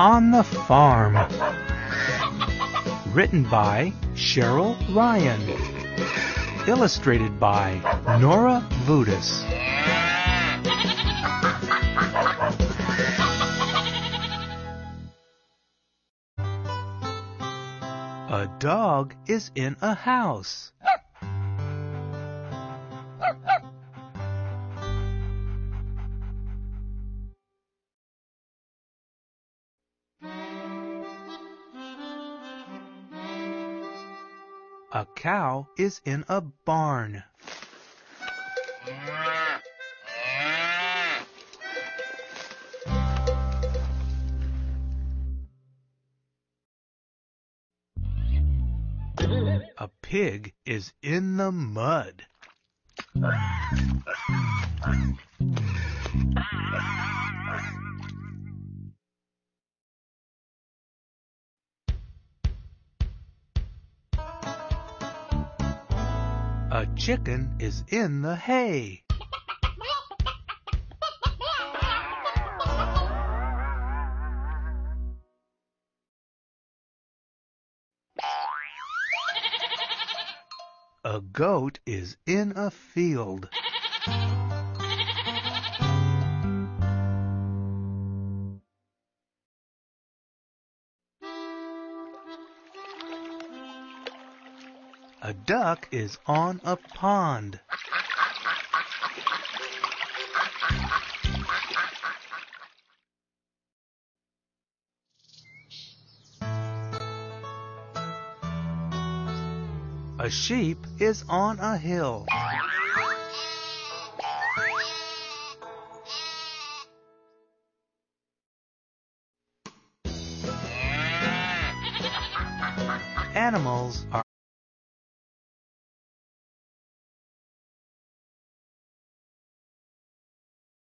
on the Farm. Written by Cheryl Ryan. Illustrated by Nora Voutas. A dog is in a house. A cow is in a barn. A pig is in the mud. A chicken is in the hay. A goat is in a field. A duck is on a pond. A sheep is on a hill. Animals are